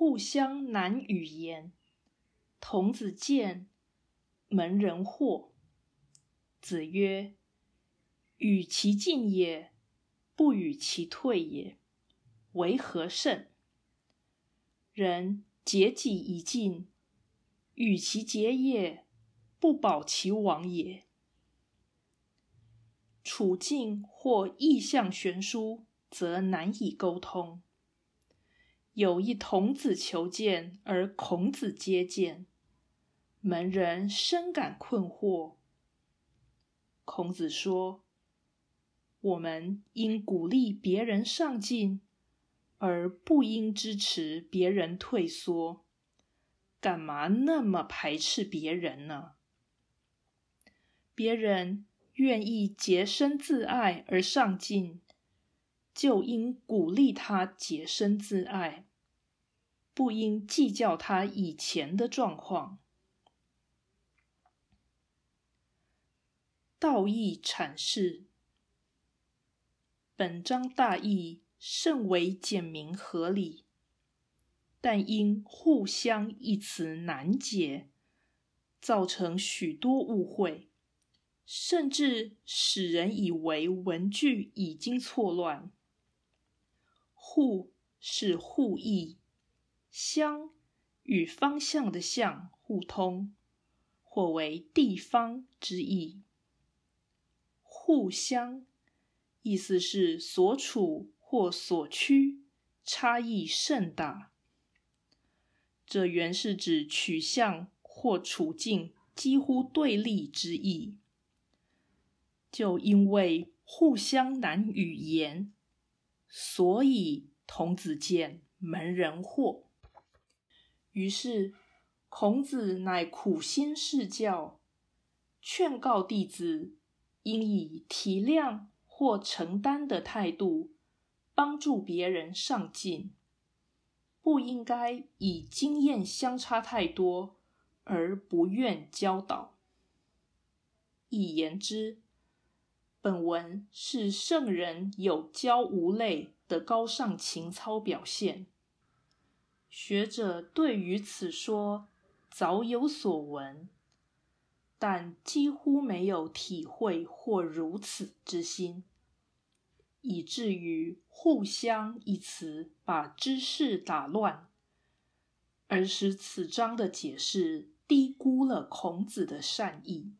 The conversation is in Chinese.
互相难语言。童子见，门人惑。子曰：“与其进也，不与其退也，为何甚？人竭己以进，与其竭也，不保其亡也。”处境或意象悬殊，则难以沟通。有一童子求见，而孔子接见，门人深感困惑。孔子说：“我们应鼓励别人上进，而不应支持别人退缩。干嘛那么排斥别人呢？别人愿意洁身自爱而上进，就应鼓励他洁身自爱。”不应计较他以前的状况。道义阐释，本章大意甚为简明合理，但因“互相”一词难解，造成许多误会，甚至使人以为文句已经错乱。互是互益。相与方向的向互通，或为地方之意。互相意思是所处或所趋差异甚大，这原是指取向或处境几乎对立之意。就因为互相难语言，所以童子见门人惑。于是，孔子乃苦心试教，劝告弟子应以体谅或承担的态度帮助别人上进，不应该以经验相差太多而不愿教导。一言之，本文是圣人有教无类的高尚情操表现。学者对于此说早有所闻，但几乎没有体会或如此之心，以至于“互相”一词把知识打乱，而使此章的解释低估了孔子的善意。